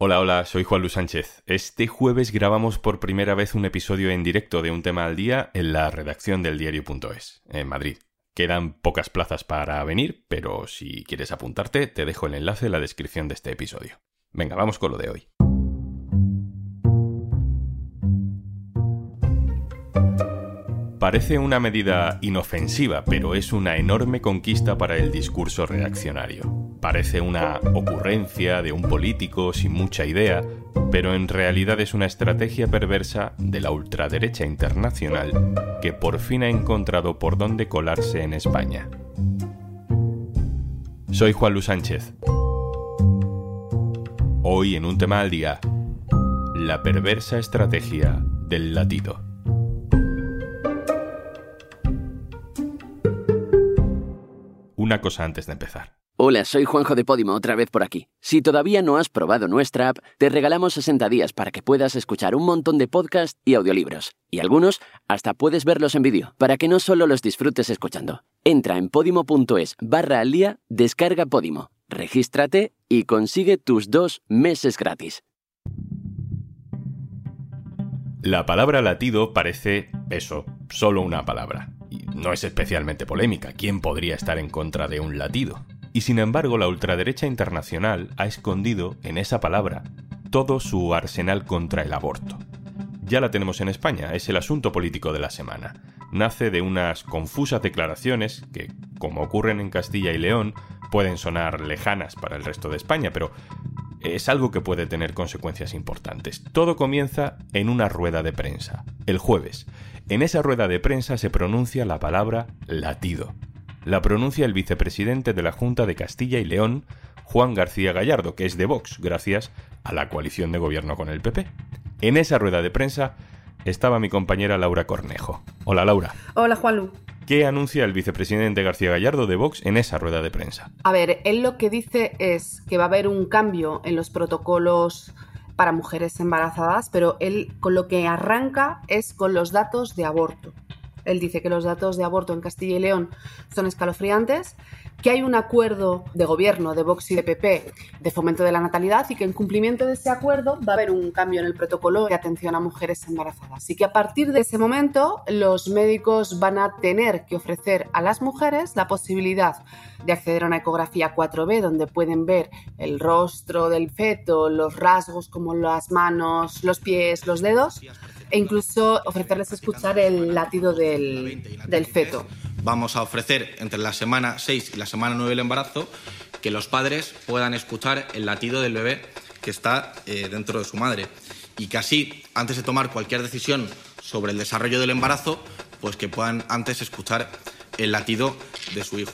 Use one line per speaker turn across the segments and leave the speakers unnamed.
Hola, hola, soy Juan Luis Sánchez. Este jueves grabamos por primera vez un episodio en directo de un tema al día en la redacción del diario.es, en Madrid. Quedan pocas plazas para venir, pero si quieres apuntarte, te dejo el enlace en la descripción de este episodio. Venga, vamos con lo de hoy. Parece una medida inofensiva, pero es una enorme conquista para el discurso reaccionario. Parece una ocurrencia de un político sin mucha idea, pero en realidad es una estrategia perversa de la ultraderecha internacional que por fin ha encontrado por dónde colarse en España. Soy Juan Luis Sánchez. Hoy en un tema al día, la perversa estrategia del latido. una cosa antes de empezar.
Hola, soy Juanjo de Podimo, otra vez por aquí. Si todavía no has probado nuestra app, te regalamos 60 días para que puedas escuchar un montón de podcasts y audiolibros. Y algunos hasta puedes verlos en vídeo, para que no solo los disfrutes escuchando. Entra en podimo.es barra al día, descarga Podimo, regístrate y consigue tus dos meses gratis.
La palabra latido parece eso, solo una palabra no es especialmente polémica. ¿Quién podría estar en contra de un latido? Y sin embargo, la ultraderecha internacional ha escondido en esa palabra todo su arsenal contra el aborto. Ya la tenemos en España, es el asunto político de la semana. Nace de unas confusas declaraciones que, como ocurren en Castilla y León, pueden sonar lejanas para el resto de España, pero es algo que puede tener consecuencias importantes. Todo comienza en una rueda de prensa, el jueves. En esa rueda de prensa se pronuncia la palabra latido. La pronuncia el vicepresidente de la Junta de Castilla y León, Juan García Gallardo, que es de Vox, gracias a la coalición de gobierno con el PP. En esa rueda de prensa estaba mi compañera Laura Cornejo. Hola Laura.
Hola Juanlu.
¿Qué anuncia el vicepresidente García Gallardo de Vox en esa rueda de prensa?
A ver, él lo que dice es que va a haber un cambio en los protocolos para mujeres embarazadas, pero él con lo que arranca es con los datos de aborto. Él dice que los datos de aborto en Castilla y León son escalofriantes, que hay un acuerdo de gobierno de Vox y de PP de fomento de la natalidad y que en cumplimiento de ese acuerdo va a haber un cambio en el protocolo de atención a mujeres embarazadas. Y que a partir de ese momento los médicos van a tener que ofrecer a las mujeres la posibilidad de acceder a una ecografía 4B donde pueden ver el rostro del feto, los rasgos como las manos, los pies, los dedos e incluso ofrecerles escuchar el latido del, del feto.
Vamos a ofrecer entre la semana 6 y la semana 9 del embarazo que los padres puedan escuchar el latido del bebé que está eh, dentro de su madre y que así, antes de tomar cualquier decisión sobre el desarrollo del embarazo, pues que puedan antes escuchar el latido de su hijo.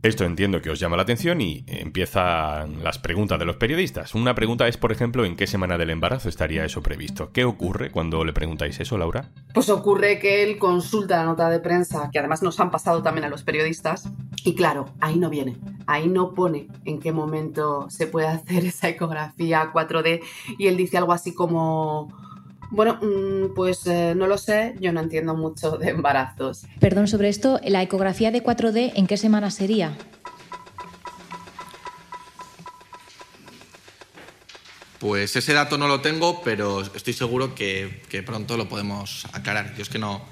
Esto entiendo que os llama la atención y empiezan las preguntas de los periodistas. Una pregunta es, por ejemplo, ¿en qué semana del embarazo estaría eso previsto? ¿Qué ocurre cuando le preguntáis eso, Laura?
Pues ocurre que él consulta la nota de prensa, que además nos han pasado también a los periodistas, y claro, ahí no viene, ahí no pone en qué momento se puede hacer esa ecografía 4D, y él dice algo así como bueno, mm, pues eh, no lo sé, yo no entiendo mucho de embarazos.
Perdón sobre esto, ¿la ecografía de 4D en qué semana sería?
Pues ese dato no lo tengo, pero estoy seguro que, pronto lo podemos aclarar. Yo es que no,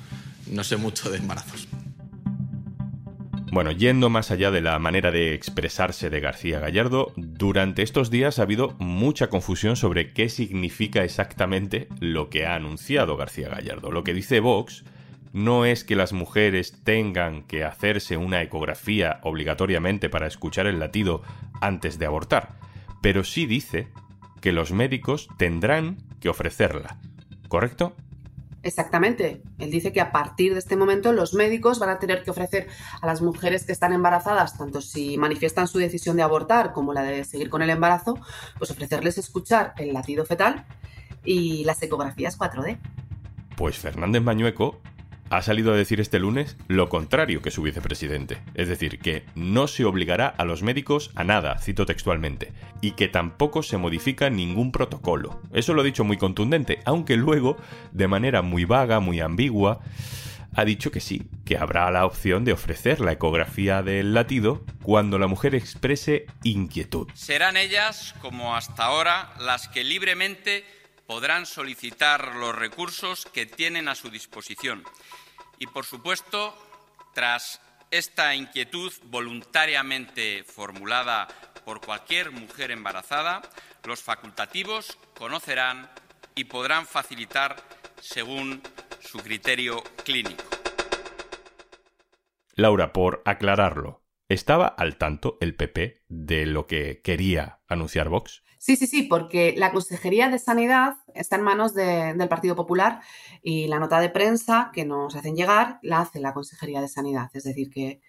no sé mucho de embarazos.
Bueno, yendo más allá de la manera de expresarse de García Gallardo, durante estos días ha habido mucha confusión sobre qué significa exactamente lo que ha anunciado García Gallardo. Lo que dice Vox no es que las mujeres tengan que hacerse una ecografía obligatoriamente para escuchar el latido antes de abortar, pero sí dice que los médicos tendrán que ofrecerla. ¿Correcto?
Exactamente. Él dice que a partir de este momento los médicos van a tener que ofrecer a las mujeres que están embarazadas, tanto si manifiestan su decisión de abortar como la de seguir con el embarazo, pues ofrecerles escuchar el latido fetal y las ecografías 4D.
Pues Fernández Mañueco ha salido a decir este lunes lo contrario que su vicepresidente, es decir, que no se obligará a los médicos a nada, cito textualmente, y que tampoco se modifica ningún protocolo. Eso lo ha dicho muy contundente, aunque luego, de manera muy vaga, muy ambigua, ha dicho que sí, que habrá la opción de ofrecer la ecografía del latido cuando la mujer exprese inquietud.
Serán ellas, como hasta ahora, las que libremente podrán solicitar los recursos que tienen a su disposición. Y, por supuesto, tras esta inquietud voluntariamente formulada por cualquier mujer embarazada, los facultativos conocerán y podrán facilitar según su criterio clínico.
Laura, por aclararlo, ¿estaba al tanto el PP de lo que quería anunciar Vox?
Sí, sí, sí, porque la Consejería de Sanidad está en manos del Partido Popular y la nota de prensa que nos hacen llegar la hace la Consejería de Sanidad. Es decir, que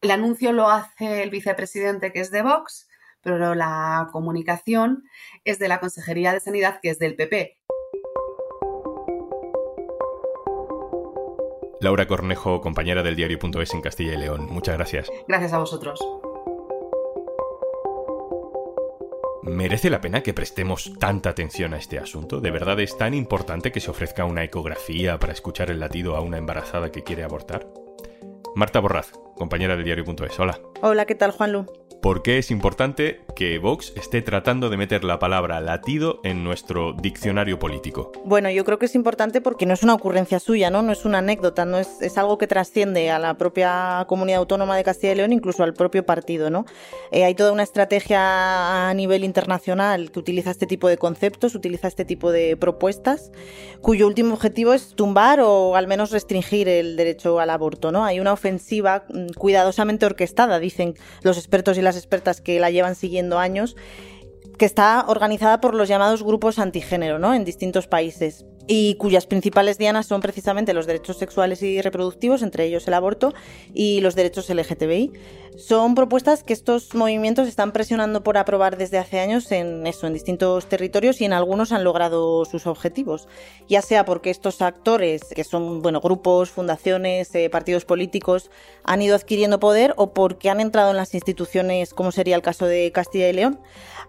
el anuncio lo hace el vicepresidente que es de Vox, pero la comunicación es de la Consejería de Sanidad que es del PP.
Laura Cornejo, compañera del diario.es en Castilla y León. Muchas gracias.
Gracias a vosotros.
¿Merece la pena que prestemos tanta atención a este asunto? ¿De verdad es tan importante que se ofrezca una ecografía para escuchar el latido a una embarazada que quiere abortar? Marta Borraz, compañera del diario.es. Hola.
Hola, ¿qué tal, Juanlu?
¿Por qué es importante que Vox esté tratando de meter la palabra latido en nuestro diccionario político?
Bueno, yo creo que es importante porque no es una ocurrencia suya, ¿no? No es una anécdota, no es, es algo que trasciende a la propia comunidad autónoma de Castilla y León, incluso al propio partido, ¿no? Eh, hay toda una estrategia a nivel internacional que utiliza este tipo de conceptos, utiliza este tipo de propuestas, cuyo último objetivo es tumbar o al menos restringir el derecho al aborto, ¿no? Hay una ofensiva mm, cuidadosamente orquestada, dicen los expertos y las expertas que la llevan siguiendo años, que está organizada por los llamados grupos antigénero, ¿no? En distintos países y cuyas principales dianas son precisamente los derechos sexuales y reproductivos, entre ellos el aborto, y los derechos LGTBI. Son propuestas que estos movimientos están presionando por aprobar desde hace años en eso, en distintos territorios y en algunos han logrado sus objetivos. Ya sea porque estos actores, que son bueno, grupos, fundaciones, eh, partidos políticos, han ido adquiriendo poder o porque han entrado en las instituciones, como sería el caso de Castilla y León.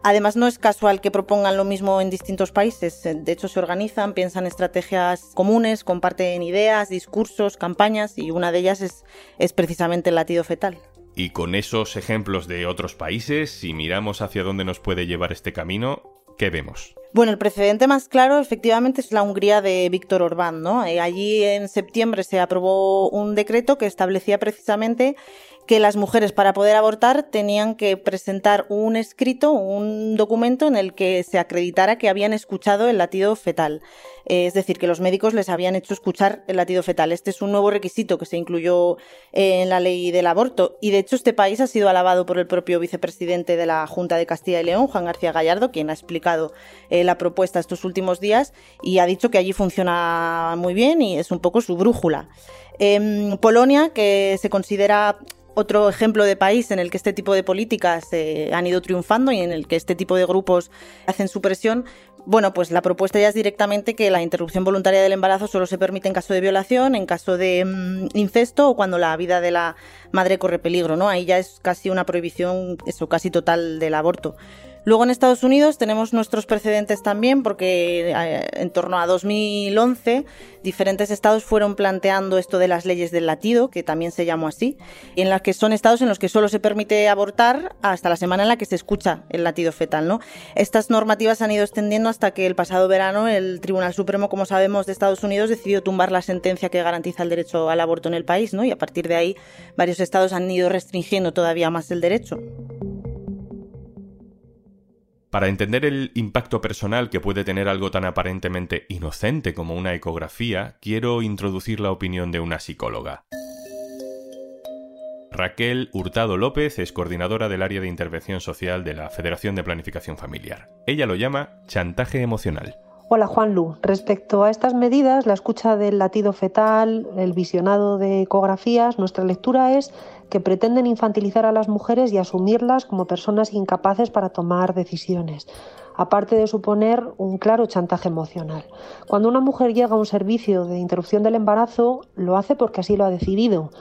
Además, no es casual que propongan lo mismo en distintos países. De hecho, se organizan, piensan estrategias comunes, comparten ideas, discursos, campañas y una de ellas es, es precisamente el latido fetal.
Y con esos ejemplos de otros países, si miramos hacia dónde nos puede llevar este camino, ¿qué vemos?
Bueno, el precedente más claro efectivamente es la Hungría de Víctor Orbán. ¿no? Eh, allí en septiembre se aprobó un decreto que establecía precisamente que las mujeres para poder abortar tenían que presentar un escrito, un documento en el que se acreditara que habían escuchado el latido fetal. Eh, es decir, que los médicos les habían hecho escuchar el latido fetal. Este es un nuevo requisito que se incluyó en la ley del aborto. Y de hecho este país ha sido alabado por el propio vicepresidente de la Junta de Castilla y León, Juan García Gallardo, quien ha explicado eh, la propuesta estos últimos días y ha dicho que allí funciona muy bien y es un poco su brújula. En Polonia, que se considera otro ejemplo de país en el que este tipo de políticas eh, han ido triunfando y en el que este tipo de grupos hacen su presión, bueno, pues la propuesta ya es directamente que la interrupción voluntaria del embarazo solo se permite en caso de violación, en caso de mm, incesto o cuando la vida de la madre corre peligro, ¿no? Ahí ya es casi una prohibición, eso, casi total del aborto. Luego en Estados Unidos tenemos nuestros precedentes también porque eh, en torno a 2011 diferentes estados fueron planteando esto de las leyes del latido, que también se llamó así, en las que son estados en los que solo se permite abortar hasta la semana en la que se escucha el latido fetal. ¿no? Estas normativas han ido extendiendo hasta que el pasado verano el Tribunal Supremo, como sabemos, de Estados Unidos decidió tumbar la sentencia que garantiza el derecho al aborto en el país ¿no? y a partir de ahí varios estados han ido restringiendo todavía más el derecho.
Para entender el impacto personal que puede tener algo tan aparentemente inocente como una ecografía, quiero introducir la opinión de una psicóloga. Raquel Hurtado López es coordinadora del área de intervención social de la Federación de Planificación Familiar. Ella lo llama chantaje emocional.
Hola Juan Lu. Respecto a estas medidas, la escucha del latido fetal, el visionado de ecografías, nuestra lectura es que pretenden infantilizar a las mujeres y asumirlas como personas incapaces para tomar decisiones, aparte de suponer un claro chantaje emocional. Cuando una mujer llega a un servicio de interrupción del embarazo, lo hace porque así lo ha decidido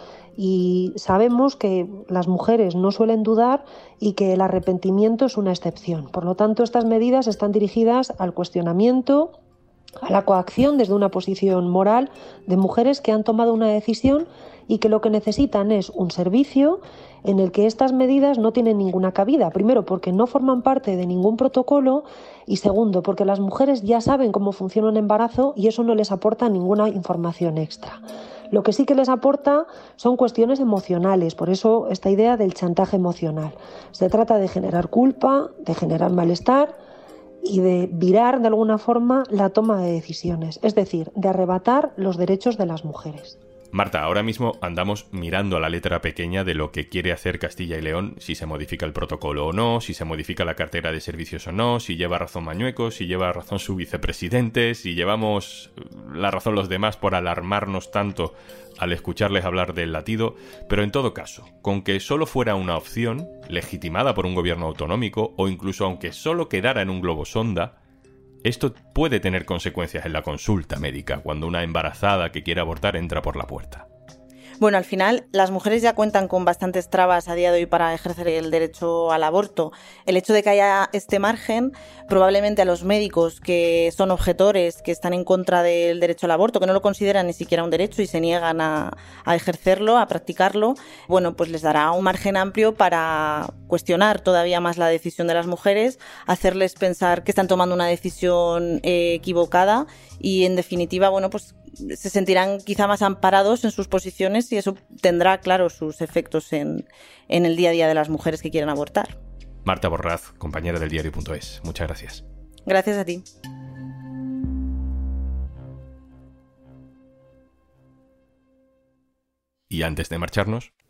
y sabemos que las mujeres no suelen dudar y que el arrepentimiento es una excepción. Por lo tanto, estas medidas están dirigidas al cuestionamiento a la coacción desde una posición moral de mujeres que han tomado una decisión y que lo que necesitan es un servicio en el que estas medidas no tienen ninguna cabida. Primero, porque no forman parte de ningún protocolo y segundo, porque las mujeres ya saben cómo funciona un embarazo y eso no les aporta ninguna información extra. Lo que sí que les aporta son cuestiones emocionales, por eso esta idea del chantaje emocional. Se trata de generar culpa, de generar malestar y de virar de alguna forma la toma de decisiones, es decir, de arrebatar los derechos de las mujeres.
Marta, ahora mismo andamos mirando a la letra pequeña de lo que quiere hacer Castilla y León, si se modifica el protocolo o no, si se modifica la cartera de servicios o no, si lleva razón Mañueco, si lleva razón su vicepresidente, si llevamos la razón los demás por alarmarnos tanto al escucharles hablar del latido, pero en todo caso, con que solo fuera una opción, legitimada por un gobierno autonómico, o incluso aunque solo quedara en un globo sonda, esto puede tener consecuencias en la consulta médica cuando una embarazada que quiere abortar entra por la puerta.
Bueno, al final las mujeres ya cuentan con bastantes trabas a día de hoy para ejercer el derecho al aborto. El hecho de que haya este margen, probablemente a los médicos que son objetores, que están en contra del derecho al aborto, que no lo consideran ni siquiera un derecho y se niegan a, ejercerlo, a practicarlo, bueno, pues les dará un margen amplio para cuestionar todavía más la decisión de las mujeres, hacerles pensar que están tomando una decisión eh, equivocada y en definitiva, bueno, pues se sentirán quizá más amparados en sus posiciones y eso tendrá, claro, sus efectos en, en el día a día de las mujeres que quieren abortar.
Marta Borraz, compañera del diario.es. Muchas gracias.
Gracias a ti.
Y antes de marcharnos,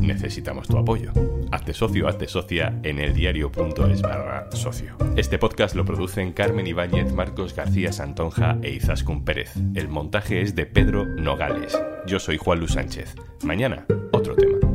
necesitamos tu apoyo. Hazte socio, hazte socia en el diario.es barra socio. Este podcast lo producen Carmen Ibáñez, Marcos García Santonja e Izaskun Pérez. El montaje es de Pedro Nogales. Yo soy Juan Luis Sánchez. Mañana, otro tema.